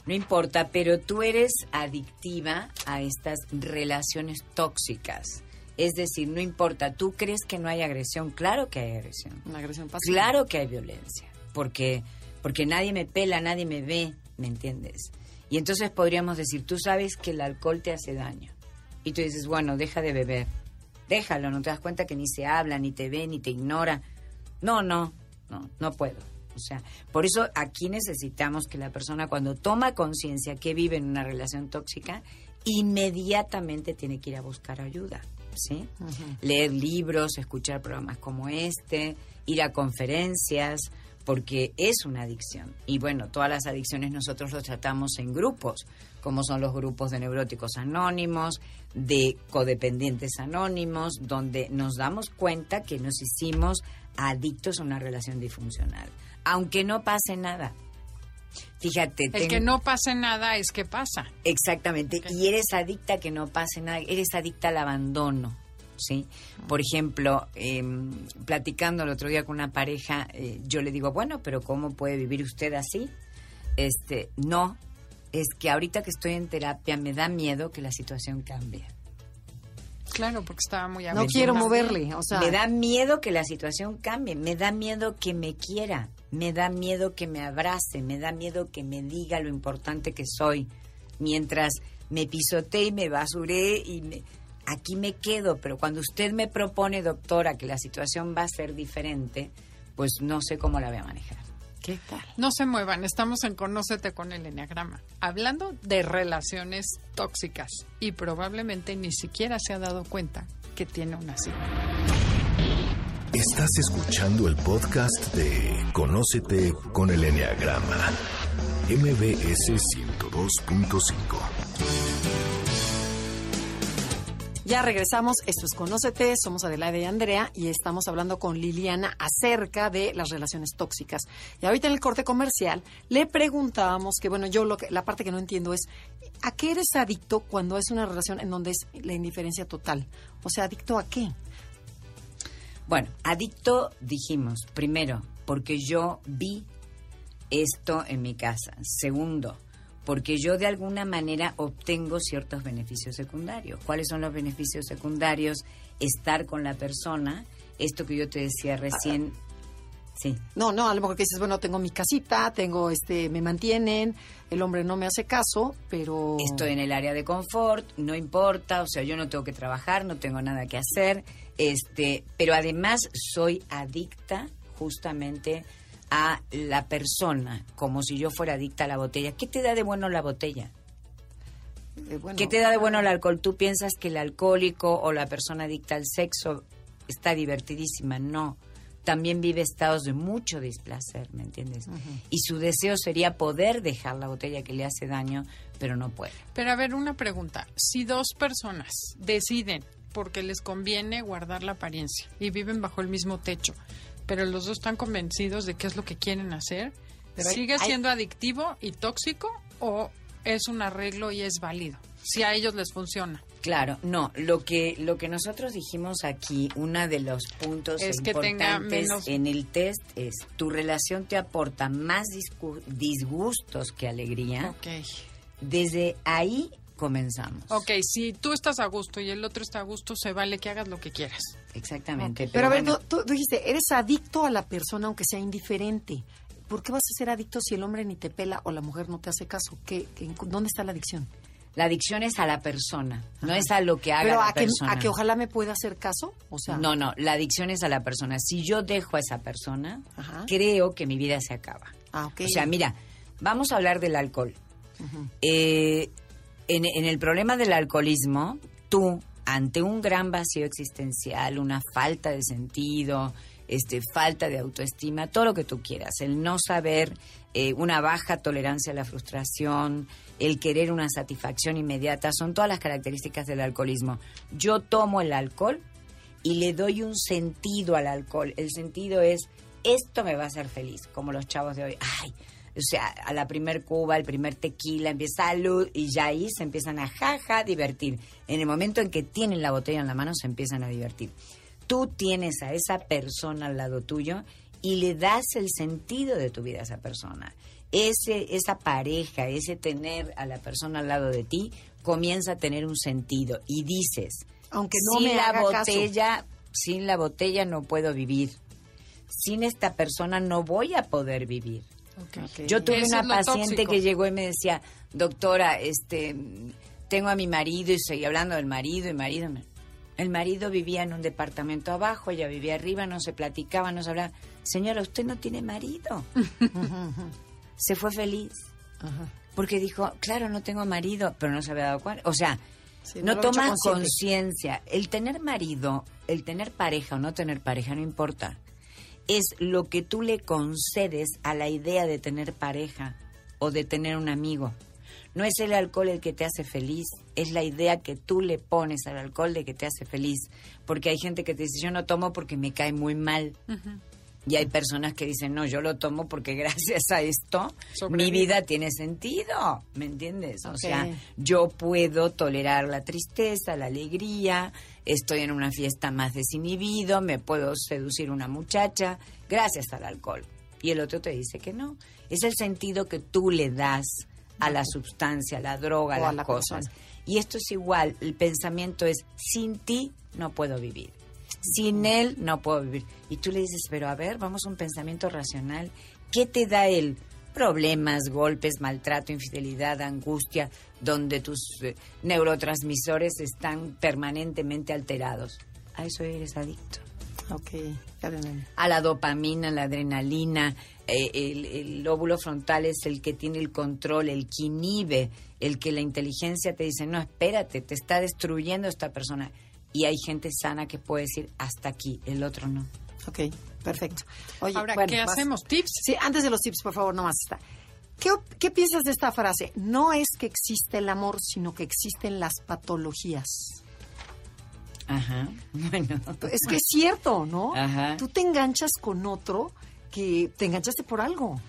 no importa, pero tú eres adictiva a estas relaciones tóxicas. Es decir, no importa, tú crees que no hay agresión, claro que hay agresión. Una agresión pasiva. Claro que hay violencia, porque porque nadie me pela, nadie me ve, ¿me entiendes? Y entonces podríamos decir, tú sabes que el alcohol te hace daño. Y tú dices, bueno, deja de beber. Déjalo, no te das cuenta que ni se habla, ni te ve, ni te ignora. No, no, no, no puedo. O sea, por eso aquí necesitamos que la persona cuando toma conciencia que vive en una relación tóxica, inmediatamente tiene que ir a buscar ayuda. ¿sí? Leer libros, escuchar programas como este, ir a conferencias, porque es una adicción. Y bueno, todas las adicciones nosotros los tratamos en grupos, como son los grupos de neuróticos anónimos, de codependientes anónimos, donde nos damos cuenta que nos hicimos adictos a una relación disfuncional, aunque no pase nada. Fíjate. El ten- que no pase nada es que pasa. Exactamente. Y eres adicta a que no pase nada. Eres adicta al abandono. ¿Sí? Por ejemplo, eh, platicando el otro día con una pareja, eh, yo le digo, bueno, pero ¿cómo puede vivir usted así? Este, no, es que ahorita que estoy en terapia me da miedo que la situación cambie. Claro, porque estaba muy No quiero moverle, o sea, me da miedo que la situación cambie, me da miedo que me quiera, me da miedo que me abrace, me da miedo que me diga lo importante que soy, mientras me pisoteé y me basuré y me- aquí me quedo, pero cuando usted me propone, doctora, que la situación va a ser diferente, pues no sé cómo la voy a manejar. ¿qué tal? No se muevan, estamos en Conócete con el Enneagrama, hablando de relaciones tóxicas y probablemente ni siquiera se ha dado cuenta que tiene una cita. Estás escuchando el podcast de Conócete con el Enneagrama. MBS 102.5. Ya regresamos, esto es Conócete, somos Adelaide y Andrea y estamos hablando con Liliana acerca de las relaciones tóxicas. Y ahorita en el corte comercial le preguntábamos que, bueno, yo lo que, la parte que no entiendo es, ¿a qué eres adicto cuando es una relación en donde es la indiferencia total? O sea, ¿adicto a qué? Bueno, adicto dijimos, primero, porque yo vi esto en mi casa. Segundo, porque yo de alguna manera obtengo ciertos beneficios secundarios. ¿Cuáles son los beneficios secundarios? Estar con la persona, esto que yo te decía recién. Sí, No, no, a lo mejor que dices, bueno, tengo mi casita, tengo este, me mantienen, el hombre no me hace caso, pero... estoy en el área de confort, no importa, o sea, yo no tengo que trabajar, no tengo nada que hacer, este, pero además soy adicta justamente a la persona, como si yo fuera adicta a la botella. ¿Qué te da de bueno la botella? eh, bueno, ¿Qué te da de bueno el alcohol? ¿Tú piensas que el alcohólico o la persona adicta al sexo está divertidísima? No. También vive estados de mucho displacer, ¿me entiendes? Y su deseo sería poder dejar la botella que le hace daño, pero no puede. Pero a ver, una pregunta. Si dos personas deciden, porque les conviene guardar la apariencia y viven bajo el mismo techo, pero los dos están convencidos de qué es lo que quieren hacer, ¿sigue siendo adictivo y tóxico o es un arreglo y es válido? Si a ellos les funciona. Claro, no, lo que lo que nosotros dijimos aquí, uno de los puntos Es importantes menos- en el test es tu relación te aporta más disgustos que alegría. Ok. Desde ahí comenzamos. Ok, si tú estás a gusto y el otro está a gusto, se vale que hagas lo que quieras. Exactamente. Pero, a ver, bueno, tú, tú dijiste, eres adicto a la persona aunque sea indiferente. ¿Por qué vas a ser adicto si el hombre ni te pela o la mujer no te hace caso? ¿Qué, qué- ¿Dónde está la adicción? la adicción es a la persona, no es a lo que haga Pero la a que, persona. a que ojalá me pueda hacer caso. O sea, No, no, la adicción es a la persona. Si yo dejo a esa persona, Ajá. creo que mi vida se acaba. Ah, ok. O sea, mira, vamos a hablar del alcohol. Eh, en, en el problema del alcoholismo, tú, ante un gran vacío existencial, una falta de sentido, este, falta de autoestima, todo lo que tú quieras, el no saber, eh, una baja tolerancia a la frustración, el querer una satisfacción inmediata, son todas las características del alcoholismo. Yo tomo el alcohol y le doy un sentido al alcohol. El sentido es, esto me va a hacer feliz, como los chavos de hoy. Ay, o sea, a la primer cuba, el primer tequila, empieza salud y ya ahí se empiezan a jaja divertir. En el momento en que tienen la botella en la mano se empiezan a divertir. Tú tienes a esa persona al lado tuyo y le das el sentido de tu vida a esa persona. Ese, esa pareja, ese tener a la persona al lado de ti, comienza a tener un sentido y dices, Aunque no sin me la haga caso". botella, sin la botella no puedo vivir. Sin esta persona no voy a poder vivir. Yo tuve una paciente tóxico. que llegó y me decía, doctora, este, tengo a mi marido y estoy hablando del marido y marido. El marido vivía en un departamento abajo, ella vivía arriba, no se platicaba, no se hablaba. Señora, usted no tiene marido. se fue feliz. Ajá. Porque dijo, claro, no tengo marido, pero no se había dado cuenta. O sea, Sí, no lo he hecho toma consciente. conciencia. El tener marido, el tener pareja o no tener pareja, no importa. Es lo que tú le concedes a la idea de tener pareja o de tener un amigo. No es el alcohol el que te hace feliz, es la idea que tú le pones al alcohol de que te hace feliz. Porque hay gente que te dice, yo no tomo porque me cae muy mal. Y hay personas que dicen, no, yo lo tomo porque gracias a esto mi vida tiene sentido, ¿me entiendes? O sea, yo puedo tolerar la tristeza, la alegría, estoy en una fiesta más desinhibido, me puedo seducir una muchacha gracias al alcohol. Y el otro te dice que no. Es el sentido que tú le das a la sustancia, a la droga, a O a las la cosas. persona. Y esto es igual, el pensamiento es, sin ti no puedo vivir. Sin él no puedo vivir. Y tú le dices, pero a ver, vamos a un pensamiento racional. ¿Qué te da él? Problemas, golpes, maltrato, infidelidad, angustia, donde tus eh, neurotransmisores están permanentemente alterados. A eso eres adicto. Ok. A la dopamina, la adrenalina, eh, el, el lóbulo frontal es el que tiene el control, el que inhibe, el que la inteligencia te dice, no, espérate, te está destruyendo esta persona. Y hay gente sana que puede decir, hasta aquí, el otro no. Ok, perfecto. Oye, Ahora, bueno, ¿qué vas. hacemos? ¿Tips? Sí, antes de los tips, por favor, nomás está. ¿Qué, ¿Qué piensas de esta frase? No es que existe el amor, sino que existen las patologías. Ajá, bueno. Es que es cierto, ¿no? Ajá. Tú te enganchas con otro que te enganchaste por algo.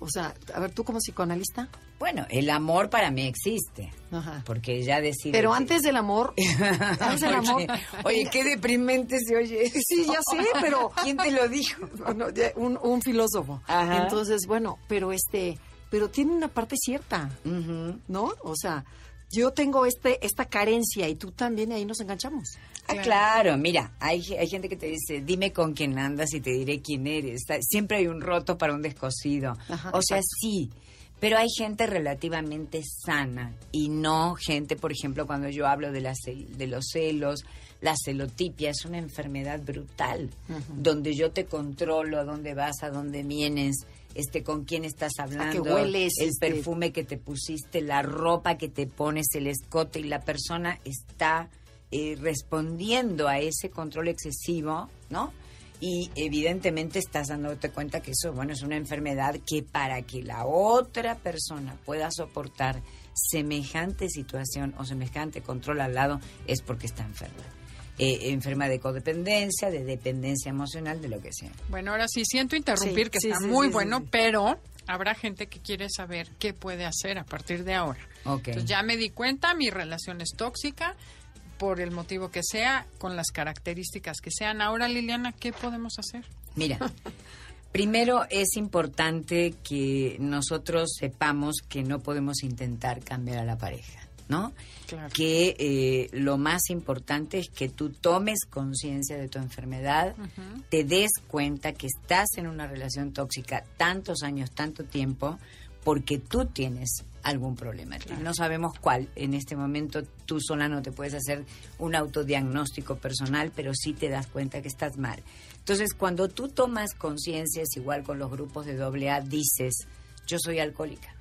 O sea, a ver, tú como psicoanalista. Bueno, el amor para mí existe, Ajá. porque ya decide... Pero antes del amor, antes del amor. Oye, qué deprimente se oye. Sí, ya sé, pero ¿Quién te lo dijo? Un, un filósofo. Ajá. Entonces, bueno, pero este, pero tiene una parte cierta. ¿no? O sea, yo tengo este, esta carencia y tú también ahí nos enganchamos. Ah, Claro. claro, mira, hay, hay gente que te dice, dime con quién andas y te diré quién eres. Siempre hay un roto para un descosido. Ajá, o sea, exacto. sí, pero hay gente relativamente sana y no gente, por ejemplo, cuando yo hablo de, la cel- de los celos, la celotipia es una enfermedad brutal, donde yo te controlo a dónde vas, a dónde vienes, este, con quién estás hablando, hueles, el este- perfume que te pusiste, la ropa que te pones, el escote y la persona está eh, respondiendo a ese control excesivo, ¿no? Y evidentemente estás dándote cuenta que eso, bueno, es una enfermedad que para que la otra persona pueda soportar semejante situación o semejante control al lado es porque está enferma. Eh, enferma de codependencia, de dependencia emocional, de lo que sea. Bueno, ahora sí, siento interrumpir, Sí, que sí, está sí, muy bueno, sí. pero habrá gente que quiere saber qué puede hacer a partir de ahora. Ok. Entonces ya me di cuenta, mi relación es tóxica, por el motivo que sea, con las características que sean. Ahora, Liliana, ¿qué podemos hacer? Mira, primero es importante que nosotros sepamos que no podemos intentar cambiar a la pareja, ¿no? Claro. Que eh, lo más importante es que tú tomes conciencia de tu enfermedad, te des cuenta que estás en una relación tóxica tantos años, tanto tiempo, porque tú tienes algún problema. No sabemos cuál. En este momento tú sola no te puedes hacer un autodiagnóstico personal, pero sí te das cuenta que estás mal. Entonces, cuando tú tomas conciencia, es igual con los grupos de AA, dices, yo soy alcohólica.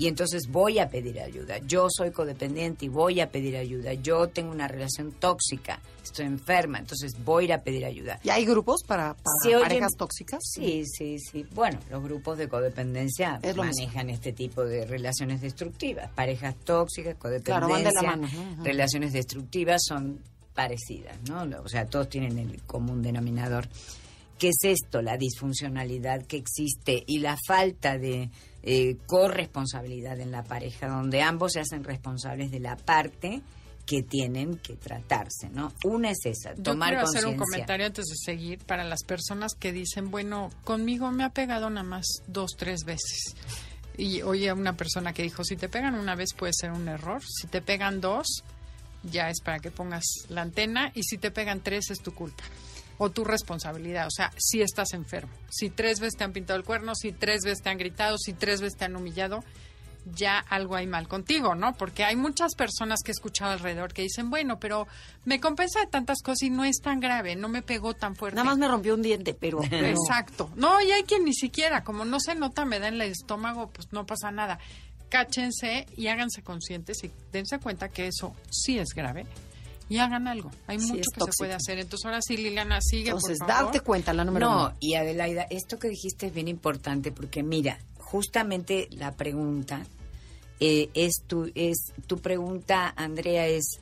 Y entonces voy a pedir ayuda. Yo soy codependiente y voy a pedir ayuda. Yo tengo una relación tóxica, estoy enferma, entonces voy a ir a pedir ayuda. ¿Y hay grupos para, parejas tóxicas? Sí, sí, sí. Bueno, los grupos de codependencia Es manejan este tipo de relaciones destructivas. Parejas tóxicas, codependencia, Claro, van de relaciones destructivas son parecidas, ¿no? O sea, todos tienen el común denominador. ¿Qué es esto? La disfuncionalidad que existe y la falta de eh, corresponsabilidad en la pareja, donde ambos se hacen responsables de la parte que tienen que tratarse, ¿no? Una es esa, Yo tomar quiero hacer un comentario antes de seguir para las personas que dicen, bueno, conmigo me ha pegado nada más dos, tres veces. Y oye a una persona que dijo, si te pegan una vez puede ser un error, si te pegan dos, ya es para que pongas la antena, y si te pegan tres es tu culpa o tu responsabilidad, o sea, si estás enfermo. Si tres veces te han pintado el cuerno, si tres veces te han gritado, si tres veces te han humillado, ya algo hay mal contigo, ¿no? Porque hay muchas personas que he escuchado alrededor que dicen, bueno, pero me compensa de tantas cosas y no es tan grave, no me pegó tan fuerte. Nada más me rompió un diente, pero... pero- Exacto. No, y hay quien ni siquiera, como no se nota, me da en el estómago, pues no pasa nada. cáchense y háganse conscientes y dense cuenta que eso sí es grave y hagan algo. Hay Sí, mucho que tóxico. se puede hacer. Entonces, ahora sí, Liliana, sigue, Entonces, por favor. darte cuenta, la número No, uno. y Adelaida, esto que dijiste es bien importante porque mira, justamente la pregunta eh, es tu es tu pregunta, Andrea, es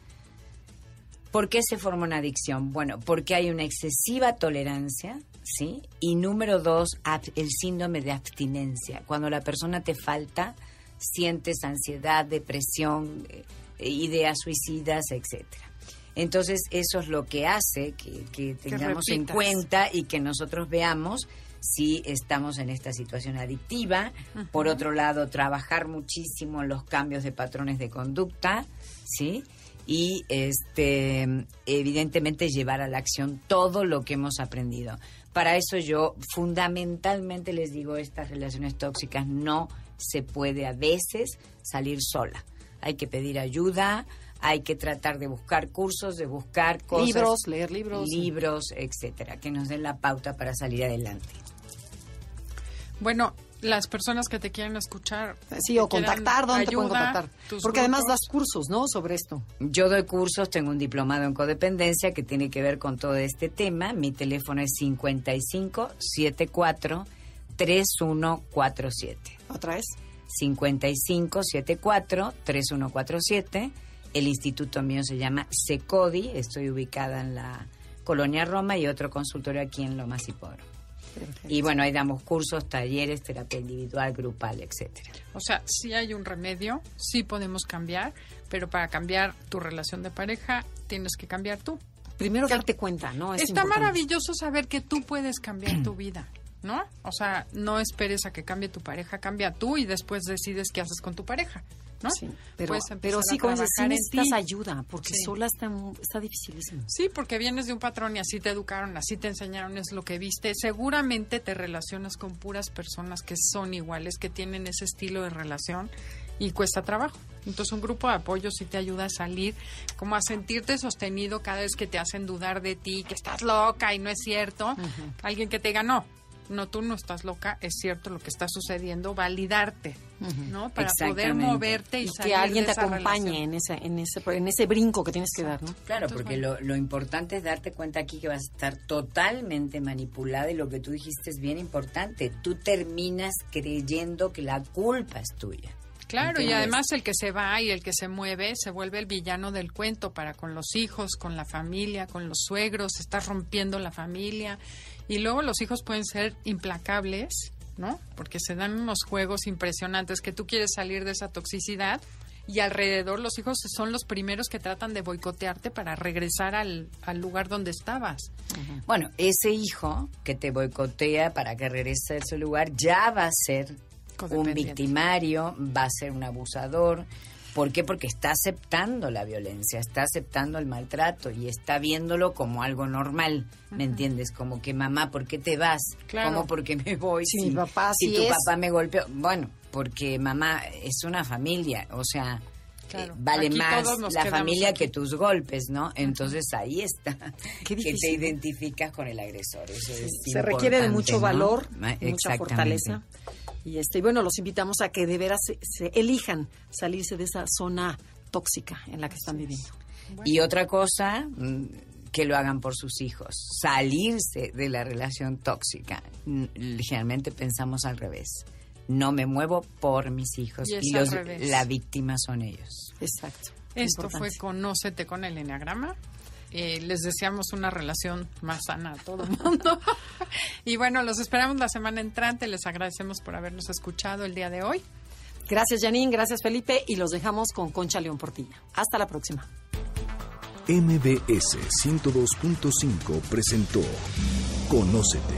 ¿por qué se forma una adicción? Bueno, porque hay una excesiva tolerancia, ¿sí? Y número dos, el síndrome de abstinencia. Cuando la persona te falta, sientes ansiedad, depresión, eh, ideas suicidas, etcétera. Entonces, eso es lo que hace que, que tengamos en cuenta y que nosotros veamos si estamos en esta situación adictiva. Por otro lado, trabajar muchísimo en los cambios de patrones de conducta, ¿sí? Y este evidentemente llevar a la acción todo lo que hemos aprendido. Para eso yo fundamentalmente les digo, estas relaciones tóxicas no se puede a veces salir sola. Hay que pedir ayuda, hay que tratar de buscar cursos, de buscar cosas, Libros, leer libros. libros, etcétera, que nos den la pauta para salir adelante. Bueno, las personas que te quieran escuchar. Sí, o contactar, ¿dónde te pueden ayuda, contactar? tus Porque además das cursos, ¿no? Sobre esto. Yo doy cursos, tengo un diplomado en codependencia que tiene que ver con todo este tema. Mi teléfono es 55 74 3147. ¿Otra vez? 55 74 3147. El instituto mío se llama SECODI, estoy ubicada en la Colonia Roma y otro consultorio aquí en Lomas y Poro. Y bueno, ahí damos cursos, talleres, terapia individual, grupal, etcétera. O sea, sí hay un remedio, sí podemos cambiar, pero para cambiar tu relación de pareja tienes que cambiar tú. Primero darte cuenta, ¿no? Es Está importante. maravilloso saber que tú puedes cambiar tu vida, ¿no? O sea, no esperes a que cambie tu pareja, cambia tú y después decides qué haces con tu pareja, ¿no? Sí, pero, pero sí, como dices, sí necesitas ayuda, porque Sí. sola está, está dificilísimo. Sí, porque vienes de un patrón y así te educaron, así te enseñaron, es lo que viste. Seguramente te relacionas con puras personas que son iguales, que tienen ese estilo de relación y cuesta trabajo. Entonces un grupo de apoyo sí te ayuda a salir, como a sentirte sostenido cada vez que te hacen dudar de ti, que estás loca y no es cierto. Alguien que te diga, no, no, tú no estás loca, es cierto lo que está sucediendo, validarte, ¿no? Para poder moverte y, Y salir que alguien de te esa acompañe relación. en ese, en, ese, en ese brinco que tienes que dar, ¿no? Claro, Entonces, porque lo, lo importante es darte cuenta aquí que vas a estar totalmente manipulada y lo que tú dijiste es bien importante. Tú terminas creyendo que la culpa es tuya. Claro, y además el que se va y el que se mueve se vuelve el villano del cuento para con los hijos, con la familia, con los suegros, estás rompiendo la familia. Y luego los hijos pueden ser implacables, ¿no? Porque se dan unos juegos impresionantes que tú quieres salir de esa toxicidad y alrededor los hijos son los primeros que tratan de boicotearte para regresar al, al lugar donde estabas. Bueno, ese hijo que te boicotea para que regrese a ese lugar ya va a ser un victimario, va a ser un abusador. ¿Por qué? Porque está aceptando la violencia, está aceptando el maltrato y está viéndolo como algo normal, ¿me entiendes? Como que mamá, ¿por qué te vas? Claro. ¿Cómo porque me voy? Si si mi papá si así tu es. papá me golpeó. Bueno, porque mamá es una familia, o sea, Claro. eh, vale Aquí más la familia aquí. que tus golpes, ¿no? Entonces ahí está Qué que te identificas con el agresor. Eso es Se requiere de mucho ¿no? valor, mucha fortaleza. Y este, y bueno, los invitamos a que de veras se, se elijan salirse de esa zona tóxica en la que están viviendo. Y otra cosa, mm, que lo hagan por sus hijos. Salirse de la relación tóxica. Generalmente pensamos al revés. No me muevo por mis hijos. Y los, la víctima son ellos. Exacto. Esto fue Importante. Conócete con el Enneagrama. Eh, les deseamos una relación más sana a todo el mundo. y bueno, los esperamos la semana entrante. Les agradecemos por habernos escuchado el día de hoy. Gracias, Janine. Gracias, Felipe. Y los dejamos con Concha León Portilla. Hasta la próxima. MBS 102.5 presentó Conócete.